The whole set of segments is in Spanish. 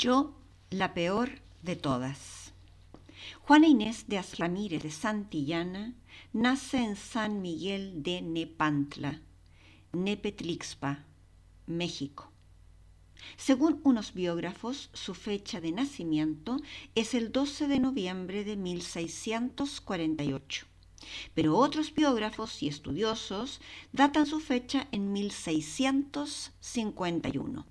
Yo, la peor de todas. Juana Inés de Asramírez de Santillana nace en San Miguel de Nepantla, Nepetlixpa, México. Según unos biógrafos, su fecha de nacimiento es el 12 de noviembre de 1648, pero otros biógrafos y estudiosos datan su fecha en 1651.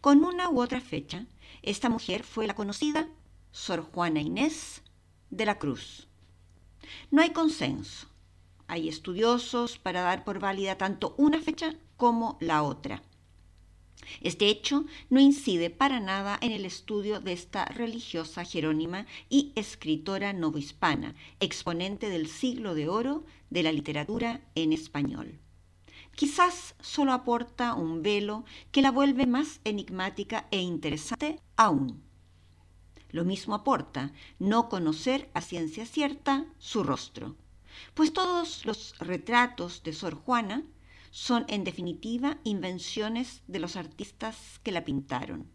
Con una u otra fecha, esta mujer fue la conocida Sor Juana Inés de la Cruz. No hay consenso. Hay estudiosos para dar por válida tanto una fecha como la otra. Este hecho no incide para nada en el estudio de esta religiosa jerónima y escritora novohispana, exponente del siglo de oro de la literatura en español. Quizás solo aporta un velo que la vuelve más enigmática e interesante aún. Lo mismo aporta no conocer a ciencia cierta su rostro, pues todos los retratos de Sor Juana son en definitiva invenciones de los artistas que la pintaron.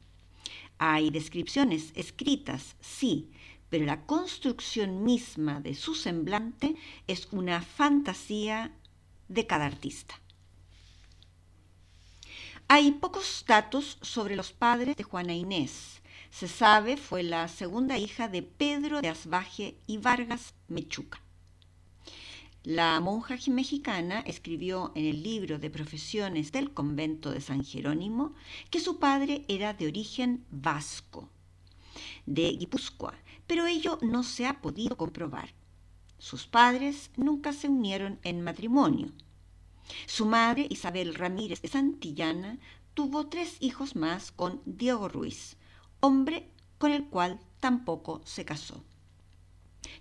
Hay descripciones escritas, sí, pero la construcción misma de su semblante es una fantasía de cada artista. Hay pocos datos sobre los padres de Juana Inés, se sabe fue la segunda hija de Pedro de Asbaje y Vargas Mechuca. La monja mexicana escribió en el libro de profesiones del convento de San Jerónimo que su padre era de origen vasco, de Guipúzcoa, pero ello no se ha podido comprobar. Sus padres nunca se unieron en matrimonio. Su madre, Isabel Ramírez de Santillana, tuvo tres hijos más con Diego Ruiz, hombre con el cual tampoco se casó.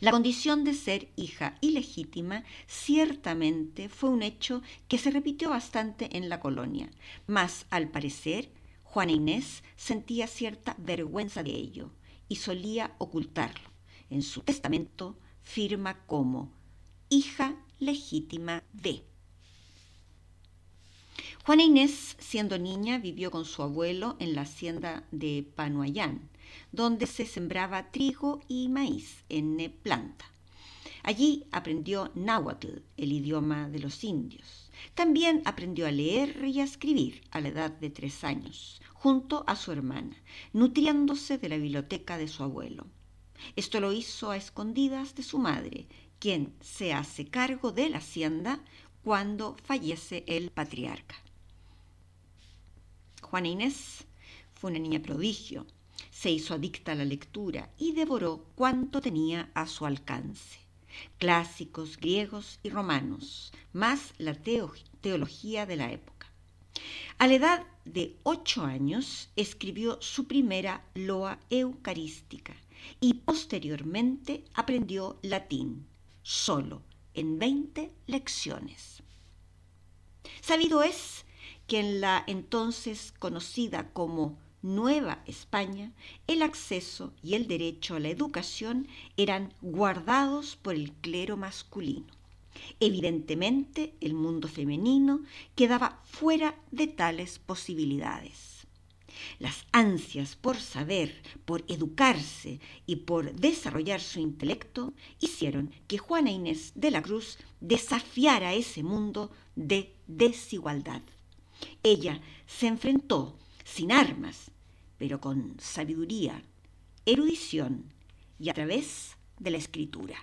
La condición de ser hija ilegítima ciertamente fue un hecho que se repitió bastante en la colonia, mas al parecer Juana Inés sentía cierta vergüenza de ello y solía ocultarlo. En su testamento firma como hija legítima de. Juana Inés, siendo niña, vivió con su abuelo en la hacienda de Panuayán, donde se sembraba trigo y maíz en planta. Allí aprendió náhuatl, el idioma de los indios. También aprendió a leer y a escribir a la edad de tres años, junto a su hermana, nutriéndose de la biblioteca de su abuelo. Esto lo hizo a escondidas de su madre, quien se hace cargo de la hacienda cuando fallece el patriarca. Juana Inés fue una niña prodigio, se hizo adicta a la lectura y devoró cuanto tenía a su alcance. Clásicos griegos y romanos, más la teología de la época. A la edad de ocho años escribió su primera loa eucarística y posteriormente aprendió latín, solo en veinte lecciones. Sabido es que en la entonces conocida como Nueva España, el acceso y el derecho a la educación eran guardados por el clero masculino. Evidentemente, el mundo femenino quedaba fuera de tales posibilidades. Las ansias por saber, por educarse y por desarrollar su intelecto hicieron que Juana Inés de la Cruz desafiara ese mundo de desigualdad. Ella se enfrentó sin armas, pero con sabiduría, erudición y a través de la escritura.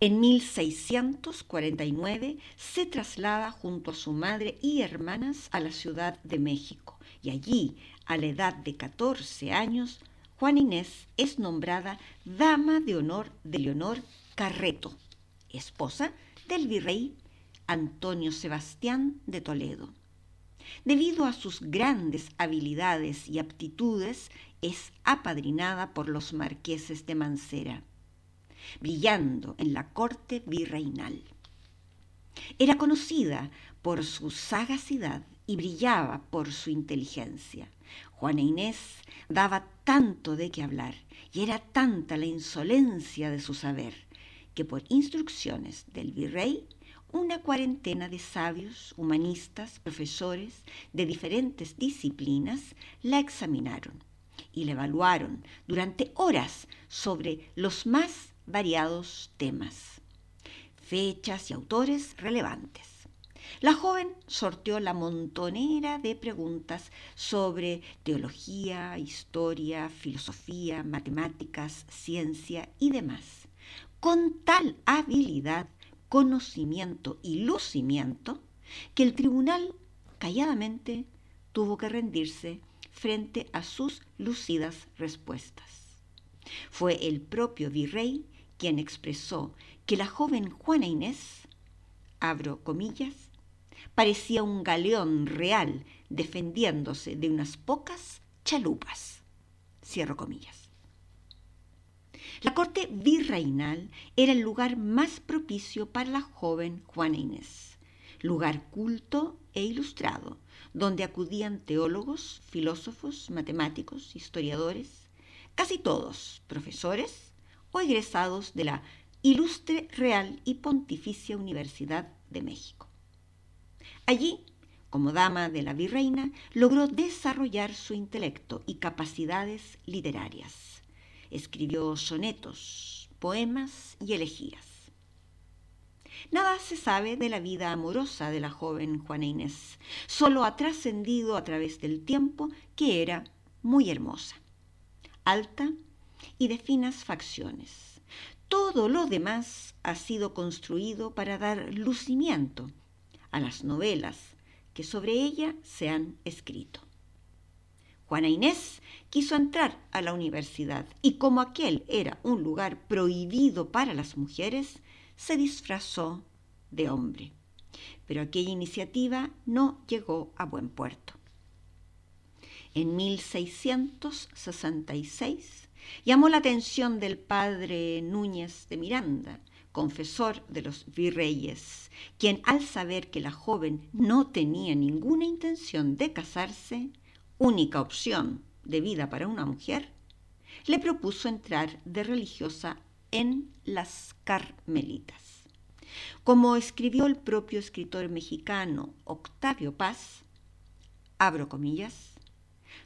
En 1649 se traslada junto a su madre y hermanas a la Ciudad de México y allí, a la edad de 14 años, Juana Inés es nombrada Dama de Honor de Leonor Carreto, esposa del virrey Antonio Sebastián de Toledo. Debido a sus grandes habilidades y aptitudes, es apadrinada por los marqueses de Mancera brillando en la corte virreinal. Era conocida por su sagacidad y brillaba por su inteligencia. Juana Inés daba tanto de qué hablar y era tanta la insolencia de su saber que por instrucciones del virrey una cuarentena de sabios, humanistas, profesores de diferentes disciplinas la examinaron y la evaluaron durante horas sobre los más variados temas, fechas y autores relevantes. La joven sorteó la montonera de preguntas sobre teología, historia, filosofía, matemáticas, ciencia y demás, con tal habilidad, conocimiento y lucimiento que el tribunal calladamente tuvo que rendirse frente a sus lucidas respuestas. Fue el propio virrey quien expresó que la joven Juana Inés, abro comillas, parecía un galeón real defendiéndose de unas pocas chalupas, cierro comillas. La corte virreinal era el lugar más propicio para la joven Juana Inés, lugar culto e ilustrado, donde acudían teólogos, filósofos, matemáticos, historiadores, casi todos profesores o egresados de la Ilustre Real y Pontificia Universidad de México. Allí, como dama de la virreina, logró desarrollar su intelecto y capacidades literarias. Escribió sonetos, poemas y elegías. Nada se sabe de la vida amorosa de la joven Juana Inés, solo ha trascendido a través del tiempo que era muy hermosa, alta, y de finas facciones. Todo lo demás ha sido construido para dar lucimiento a las novelas que sobre ella se han escrito. Juana Inés quiso entrar a la universidad y como aquel era un lugar prohibido para las mujeres, se disfrazó de hombre. Pero aquella iniciativa no llegó a buen puerto. En 1666 Llamó la atención del padre Núñez de Miranda, confesor de los virreyes, quien al saber que la joven no tenía ninguna intención de casarse, única opción de vida para una mujer, le propuso entrar de religiosa en las Carmelitas. Como escribió el propio escritor mexicano Octavio Paz, abro comillas,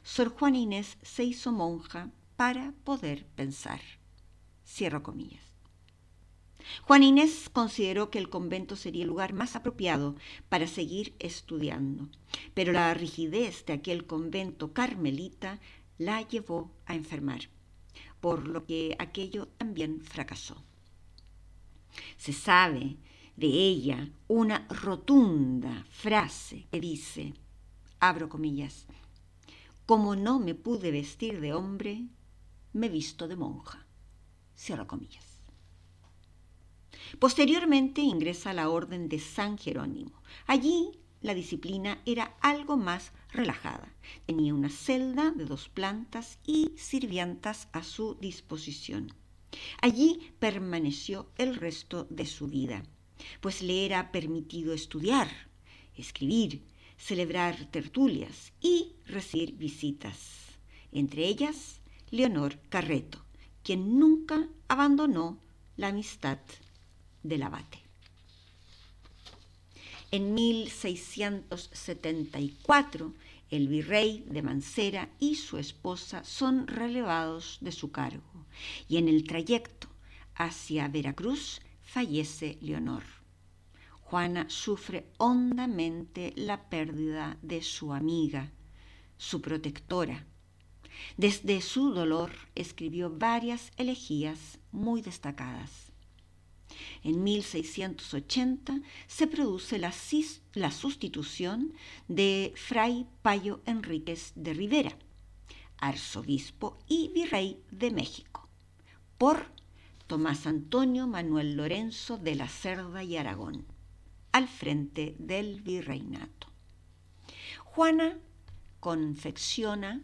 Sor Juana Inés se hizo monja para poder pensar. Cierro comillas. Juan Inés consideró que el convento sería el lugar más apropiado para seguir estudiando, pero la rigidez de aquel convento carmelita la llevó a enfermar, por lo que aquello también fracasó. Se sabe de ella una rotunda frase que dice, abro comillas, como no me pude vestir de hombre, me visto de monja. Cierro comillas. Posteriormente ingresa a la Orden de San Jerónimo. Allí la disciplina era algo más relajada. Tenía una celda de dos plantas y sirvientas a su disposición. Allí permaneció el resto de su vida, pues le era permitido estudiar, escribir, celebrar tertulias y recibir visitas, entre ellas Leonor Carreto, quien nunca abandonó la amistad del abate. En 1674, el virrey de Mancera y su esposa son relevados de su cargo y en el trayecto hacia Veracruz fallece Leonor. Juana sufre hondamente la pérdida de su amiga, su protectora. Desde su dolor escribió varias elegías muy destacadas. En 1680 se produce la, sustitución de Fray Payo Enríquez de Rivera, arzobispo y virrey de México, por Tomás Antonio Manuel Lorenzo de la Cerda y Aragón, al frente del virreinato. Juana confecciona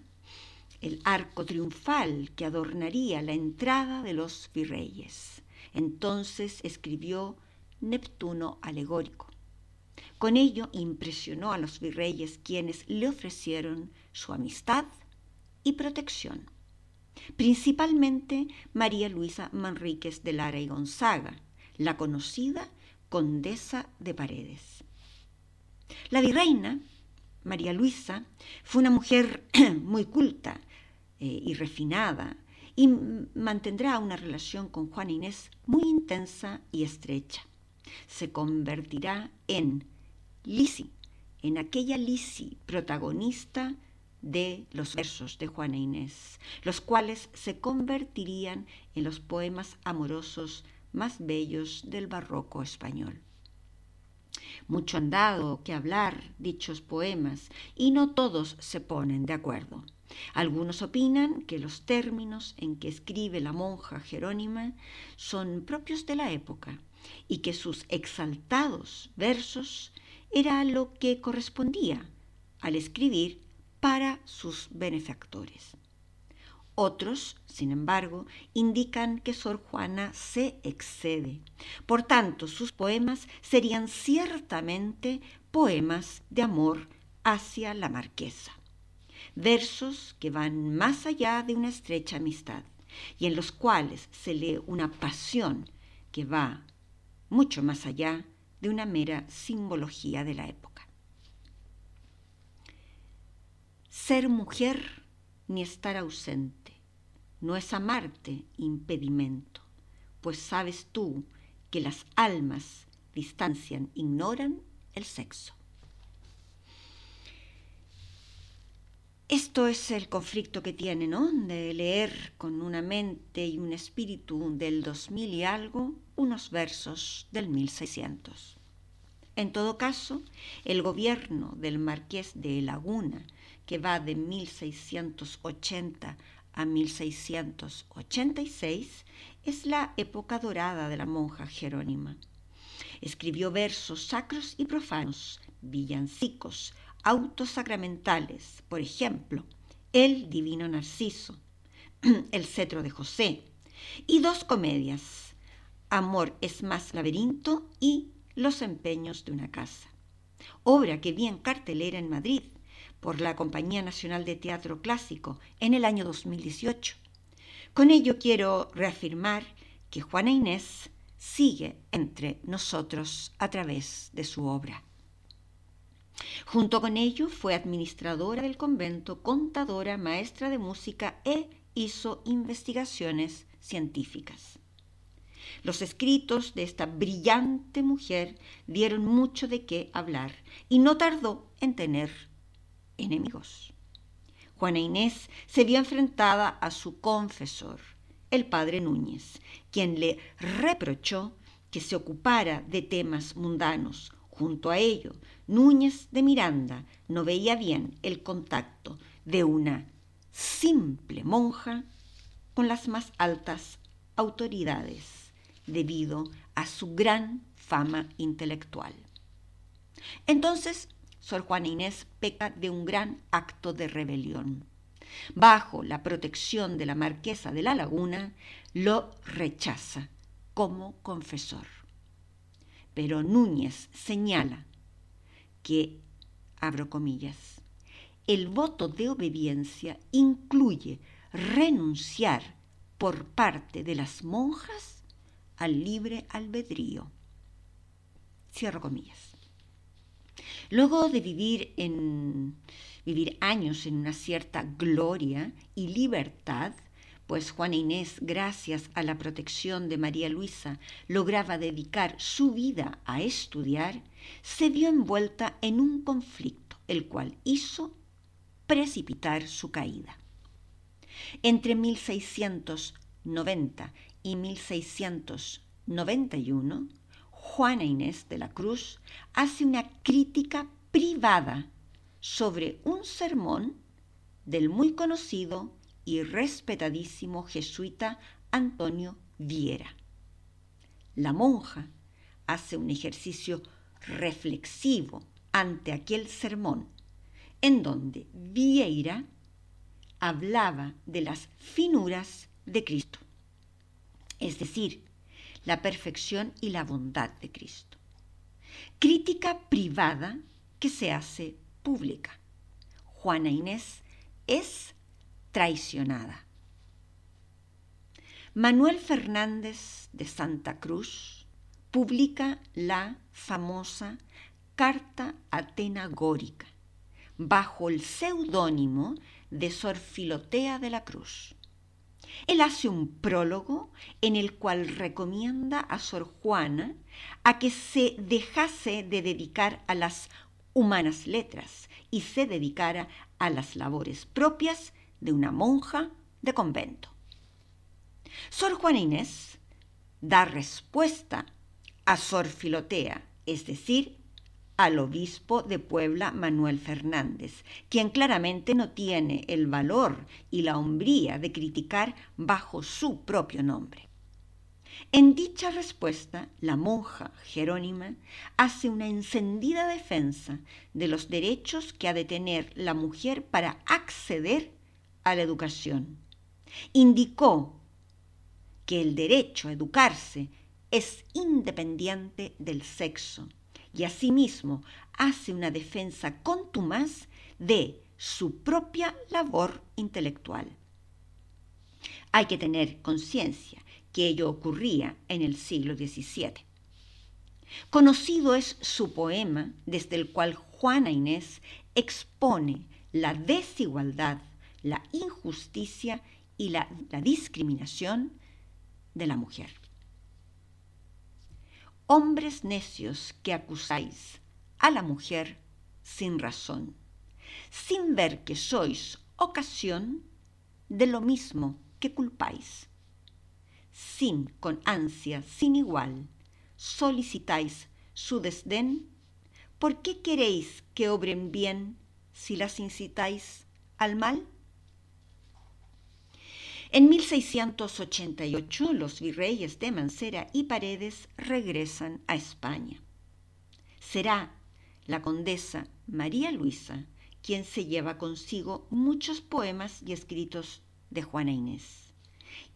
el arco triunfal que adornaría la entrada de los virreyes. Entonces escribió Neptuno alegórico. Con ello impresionó a los virreyes quienes le ofrecieron su amistad y protección. Principalmente María Luisa Manríquez de Lara y Gonzaga, la conocida condesa de Paredes. La virreina, María Luisa, fue una mujer muy culta eh, y refinada, y mantendrá una relación con Juana Inés muy intensa y estrecha. Se convertirá en Lisi, en aquella Lisi protagonista de los versos de Juana Inés, los cuales se convertirían en los poemas amorosos más bellos del barroco español. Mucho han dado que hablar dichos poemas y no todos se ponen de acuerdo. Algunos opinan que los términos en que escribe la monja Jerónima son propios de la época y que sus exaltados versos era lo que correspondía al escribir para sus benefactores. Otros, sin embargo, indican que Sor Juana se excede. Por tanto, sus poemas serían ciertamente poemas de amor hacia la marquesa versos que van más allá de una estrecha amistad y en los cuales se lee una pasión que va mucho más allá de una mera simbología de la época. Ser mujer ni estar ausente no es amarte impedimento, pues sabes tú que las almas distancian, ignoran el sexo. Esto es el conflicto que tiene, ¿no? De leer con una mente y un espíritu del 2000 y algo unos versos del 1600. En todo caso, el gobierno del marqués de Laguna, que va de 1680 a 1686, es la época dorada de la monja Jerónima. Escribió versos sacros y profanos, villancicos, autos sacramentales, por ejemplo, El Divino Narciso, El Cetro de José, y dos comedias, Amor es más laberinto y Los empeños de una casa, obra que vi en cartelera en Madrid por la Compañía Nacional de Teatro Clásico en el año 2018. Con ello quiero reafirmar que Juana Inés sigue entre nosotros a través de su obra. Junto con ello fue administradora del convento, contadora, maestra de música e hizo investigaciones científicas. Los escritos de esta brillante mujer dieron mucho de qué hablar y no tardó en tener enemigos. Juana Inés se vio enfrentada a su confesor, el padre Núñez, quien le reprochó que se ocupara de temas mundanos, Junto a ello, Núñez de Miranda no veía bien el contacto de una simple monja con las más altas autoridades debido a su gran fama intelectual. Entonces, Sor Juana Inés peca de un gran acto de rebelión. Bajo la protección de la marquesa de la Laguna, lo rechaza como confesor pero Núñez señala que abro comillas. El voto de obediencia incluye renunciar por parte de las monjas al libre albedrío. Cierro comillas. Luego de vivir en vivir años en una cierta gloria y libertad, pues Juana Inés, gracias a la protección de María Luisa, lograba dedicar su vida a estudiar, se vio envuelta en un conflicto, el cual hizo precipitar su caída. Entre 1690 y 1691, Juana Inés de la Cruz hace una crítica privada sobre un sermón del muy conocido y respetadísimo jesuita Antonio Viera. La monja hace un ejercicio reflexivo ante aquel sermón, en donde Vieira hablaba de las finuras de Cristo, es decir, la perfección y la bondad de Cristo. Crítica privada que se hace pública. Juana Inés es traicionada. Manuel Fernández de Santa Cruz publica la famosa Carta Atenagórica bajo el seudónimo de Sor Filotea de la Cruz. Él hace un prólogo en el cual recomienda a Sor Juana a que se dejase de dedicar a las humanas letras y se dedicara a las labores propias de una monja de convento. Sor Juana Inés da respuesta a Sor Filotea, es decir, al obispo de Puebla Manuel Fernández, quien claramente no tiene el valor y la hombría de criticar bajo su propio nombre. En dicha respuesta, la monja Jerónima hace una encendida defensa de los derechos que ha de tener la mujer para acceder a la educación. Indicó que el derecho a educarse es independiente del sexo y asimismo hace una defensa contumaz de su propia labor intelectual. Hay que tener conciencia que ello ocurría en el siglo XVII. Conocido es su poema desde el cual Juana Inés expone la desigualdad, la injusticia y la, la discriminación de la mujer. Hombres necios que acusáis a la mujer sin razón, sin ver que sois ocasión de lo mismo que culpáis sin con ansia sin igual, solicitáis su desdén, ¿por qué queréis que obren bien si las incitáis al mal? En 1688 los virreyes de Mancera y Paredes regresan a España. Será la condesa María Luisa quien se lleva consigo muchos poemas y escritos de Juana Inés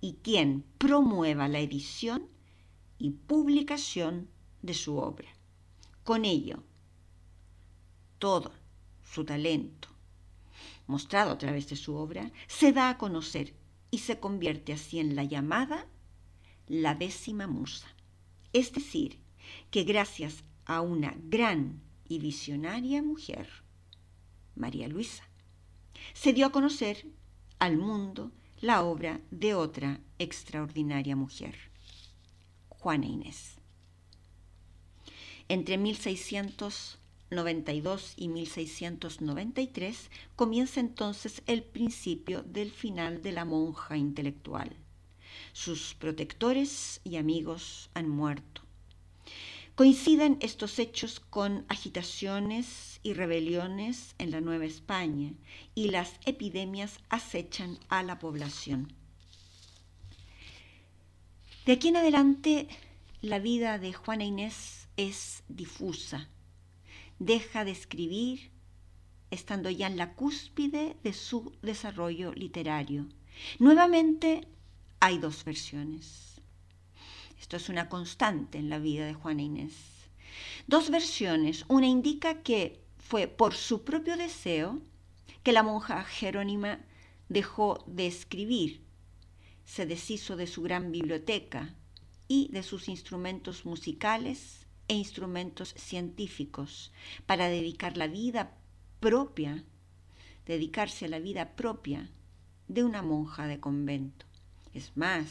y quien promueva la edición y publicación de su obra. Con ello, todo su talento, mostrado a través de su obra, se da a conocer y se convierte así en la llamada la décima musa. Es decir, que gracias a una gran y visionaria mujer, María Luisa, se dio a conocer al mundo la obra de otra extraordinaria mujer, Juana Inés. Entre 1692 y 1693 comienza entonces el principio del final de la monja intelectual. Sus protectores y amigos han muerto. Coinciden estos hechos con agitaciones y rebeliones en la Nueva España y las epidemias acechan a la población. De aquí en adelante la vida de Juana Inés es difusa. Deja de escribir estando ya en la cúspide de su desarrollo literario. Nuevamente hay dos versiones esto es una constante en la vida de Juana Inés. Dos versiones. Una indica que fue por su propio deseo que la monja Jerónima dejó de escribir, se deshizo de su gran biblioteca y de sus instrumentos musicales e instrumentos científicos para dedicar la vida propia, dedicarse a la vida propia de una monja de convento. Es más,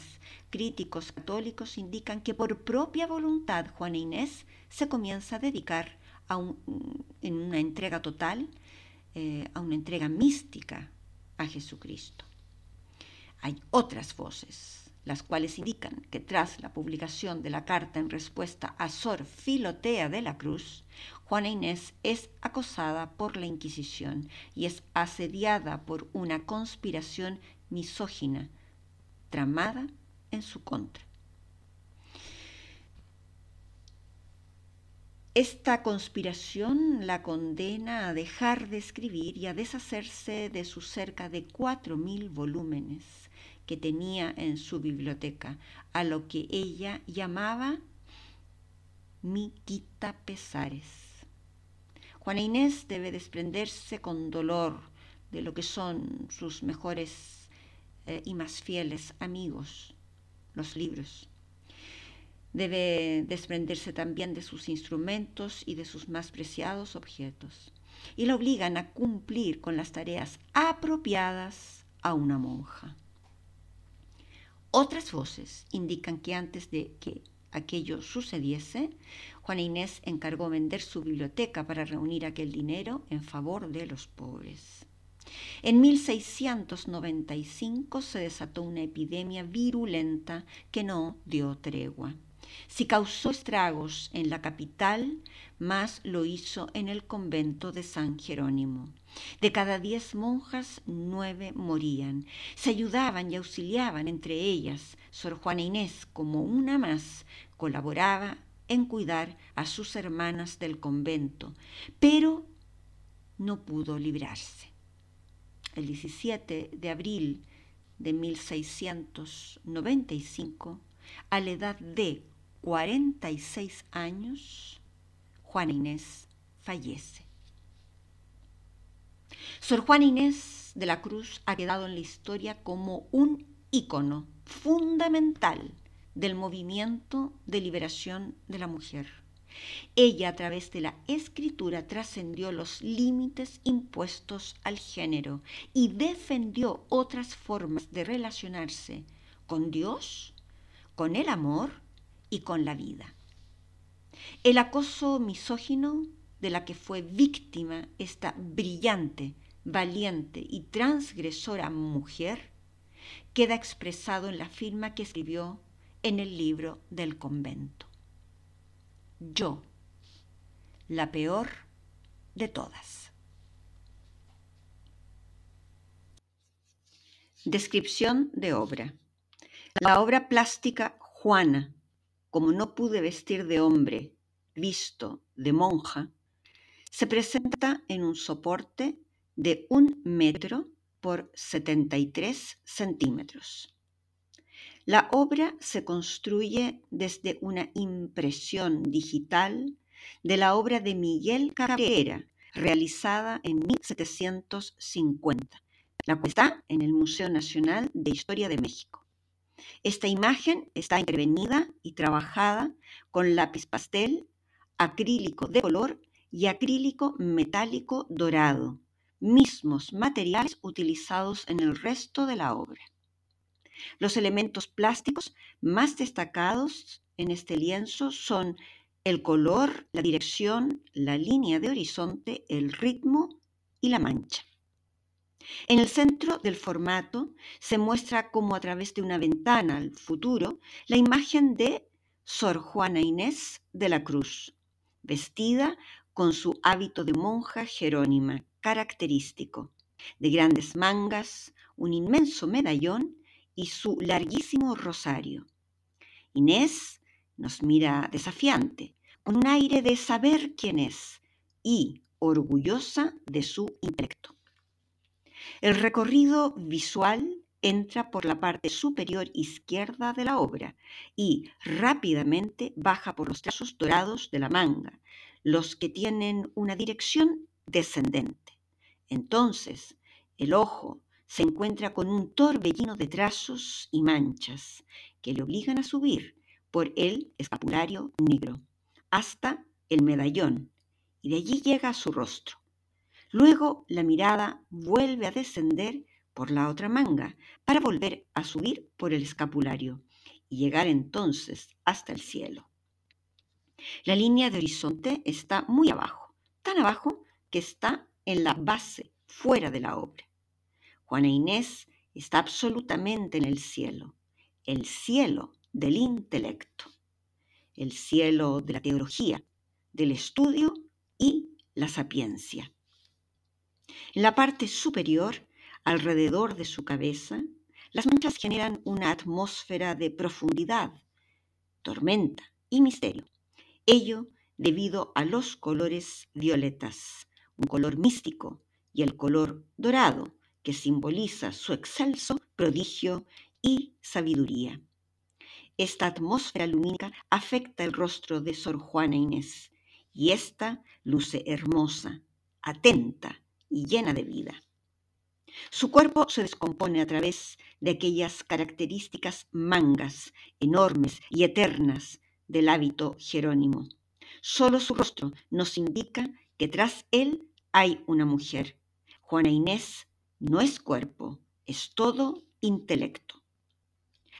críticos católicos indican que por propia voluntad Juana Inés se comienza a dedicar a en una entrega total, eh, a una entrega mística a Jesucristo. Hay otras voces las cuales indican que tras la publicación de la carta en respuesta a Sor Filotea de la Cruz, Juana Inés es acosada por la Inquisición y es asediada por una conspiración misógina tramada en su contra. Esta conspiración la condena a dejar de escribir y a deshacerse de sus cerca de cuatro mil volúmenes que tenía en su biblioteca, a lo que ella llamaba mi quita pesares. Juana Inés debe desprenderse con dolor de lo que son sus mejores eh, y más fieles amigos, los libros. Debe desprenderse también de sus instrumentos y de sus más preciados objetos. Y la obligan a cumplir con las tareas apropiadas a una monja. Otras voces indican que antes de que aquello sucediese, Juana Inés encargó vender su biblioteca para reunir aquel dinero en favor de los pobres. En 1695 se desató una epidemia virulenta que no dio tregua. Si causó estragos en la capital, más lo hizo en el convento de San Jerónimo. De cada diez monjas, nueve morían. Se ayudaban y auxiliaban entre ellas. Sor Juana Inés, como una más, colaboraba en cuidar a sus hermanas del convento, pero no pudo librarse. El 17 de abril de 1695, a la edad de 46 años, Juana Inés fallece. Sor Juana Inés de la Cruz ha quedado en la historia como un ícono fundamental del movimiento de liberación de la mujer. Ella a través de la escritura trascendió los límites impuestos al género y defendió otras formas de relacionarse con Dios, con el amor y con la vida. El acoso misógino de la que fue víctima esta brillante, valiente y transgresora mujer queda expresado en la firma que escribió en el libro del convento. Yo, la peor de todas. Descripción de obra. La obra plástica Juana como no pude vestir de hombre, visto de monja, se presenta en un soporte de un metro por 73 centímetros. La obra se construye desde una impresión digital de la obra de Miguel Cabrera, realizada en 1750, la cual está en el Museo Nacional de Historia de México. Esta imagen está intervenida y trabajada con lápiz pastel, acrílico de color y acrílico metálico dorado, mismos materiales utilizados en el resto de la obra. Los elementos plásticos más destacados en este lienzo son el color, la dirección, la línea de horizonte, el ritmo y la mancha. En el centro del formato se muestra como a través de una ventana al futuro la imagen de Sor Juana Inés de la Cruz, vestida con su hábito de monja jerónima característico, de grandes mangas, un inmenso medallón y su larguísimo rosario. Inés nos mira desafiante, con un aire de saber quién es y orgullosa de su intelecto. El recorrido visual entra por la parte superior izquierda de la obra y rápidamente baja por los trazos dorados de la manga, los que tienen una dirección descendente. Entonces, el ojo se encuentra con un torbellino de trazos y manchas que le obligan a subir por el escapulario negro hasta el medallón y de allí llega a su rostro. Luego la mirada vuelve a descender por la otra manga para volver a subir por el escapulario y llegar entonces hasta el cielo. La línea de horizonte está muy abajo, tan abajo que está en la base, fuera de la obra. Juana Inés está absolutamente en el cielo, el cielo del intelecto, el cielo de la teología, del estudio y la sapiencia. En la parte superior, alrededor de su cabeza, las manchas generan una atmósfera de profundidad, tormenta y misterio. Ello debido a los colores violetas, un color místico, y el color dorado, que simboliza su excelso prodigio y sabiduría. Esta atmósfera lumínica afecta el rostro de Sor Juana Inés, y ésta luce hermosa, atenta y llena de vida. Su cuerpo se descompone a través de aquellas características mangas enormes y eternas del hábito jerónimo. Solo su rostro nos indica que tras él hay una mujer. Juana Inés no es cuerpo, es todo intelecto.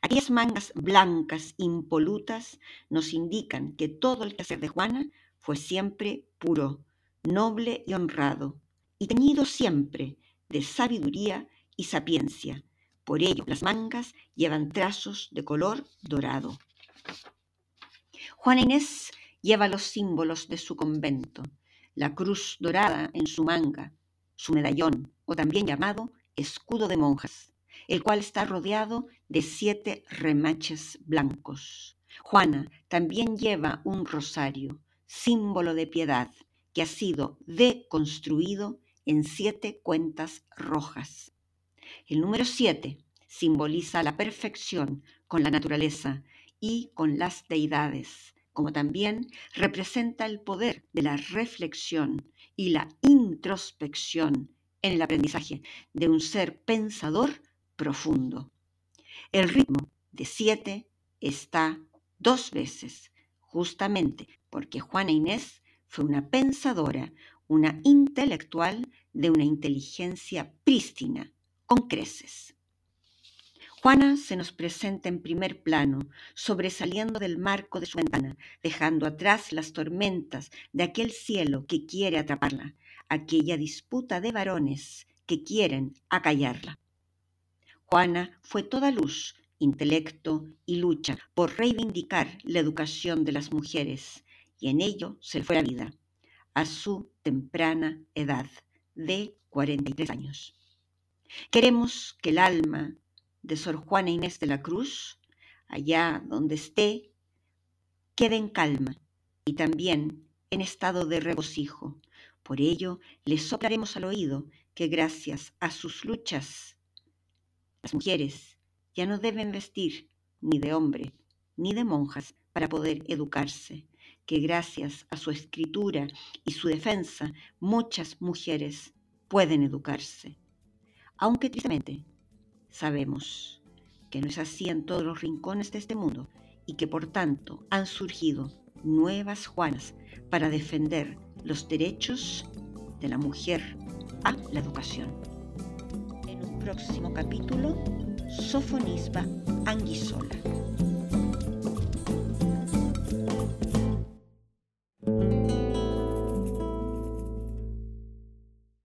Aquellas mangas blancas, impolutas, nos indican que todo el quehacer de Juana fue siempre puro, noble y honrado, y teñido siempre de sabiduría y sapiencia. Por ello, las mangas llevan trazos de color dorado. Juana Inés lleva los símbolos de su convento, la cruz dorada en su manga, su medallón, o también llamado escudo de monjas, el cual está rodeado de siete remaches blancos. Juana también lleva un rosario, símbolo de piedad, que ha sido deconstruido en siete cuentas rojas. El número siete simboliza la perfección con la naturaleza y con las deidades, como también representa el poder de la reflexión y la introspección en el aprendizaje de un ser pensador profundo. El ritmo de siete está dos veces, justamente porque Juana Inés fue una pensadora, una intelectual de una inteligencia prístina, con creces. Juana se nos presenta en primer plano, sobresaliendo del marco de su ventana, dejando atrás las tormentas de aquel cielo que quiere atraparla, aquella disputa de varones que quieren acallarla. Juana fue toda luz, intelecto y lucha por reivindicar la educación de las mujeres, y en ello se fue la vida, a su temprana edad de 43 años. Queremos que el alma de Sor Juana Inés de la Cruz, allá donde esté, quede en calma y también en estado de regocijo. Por ello, le soplaremos al oído que gracias a sus luchas, las mujeres ya no deben vestir ni de hombre ni de monjas para poder educarse, que gracias a su escritura y su defensa muchas mujeres pueden educarse. Aunque tristemente sabemos que no es así en todos los rincones de este mundo y que por tanto han surgido nuevas Juanas para defender los derechos de la mujer a la educación. En un próximo capítulo, Sofonisba Anguisola.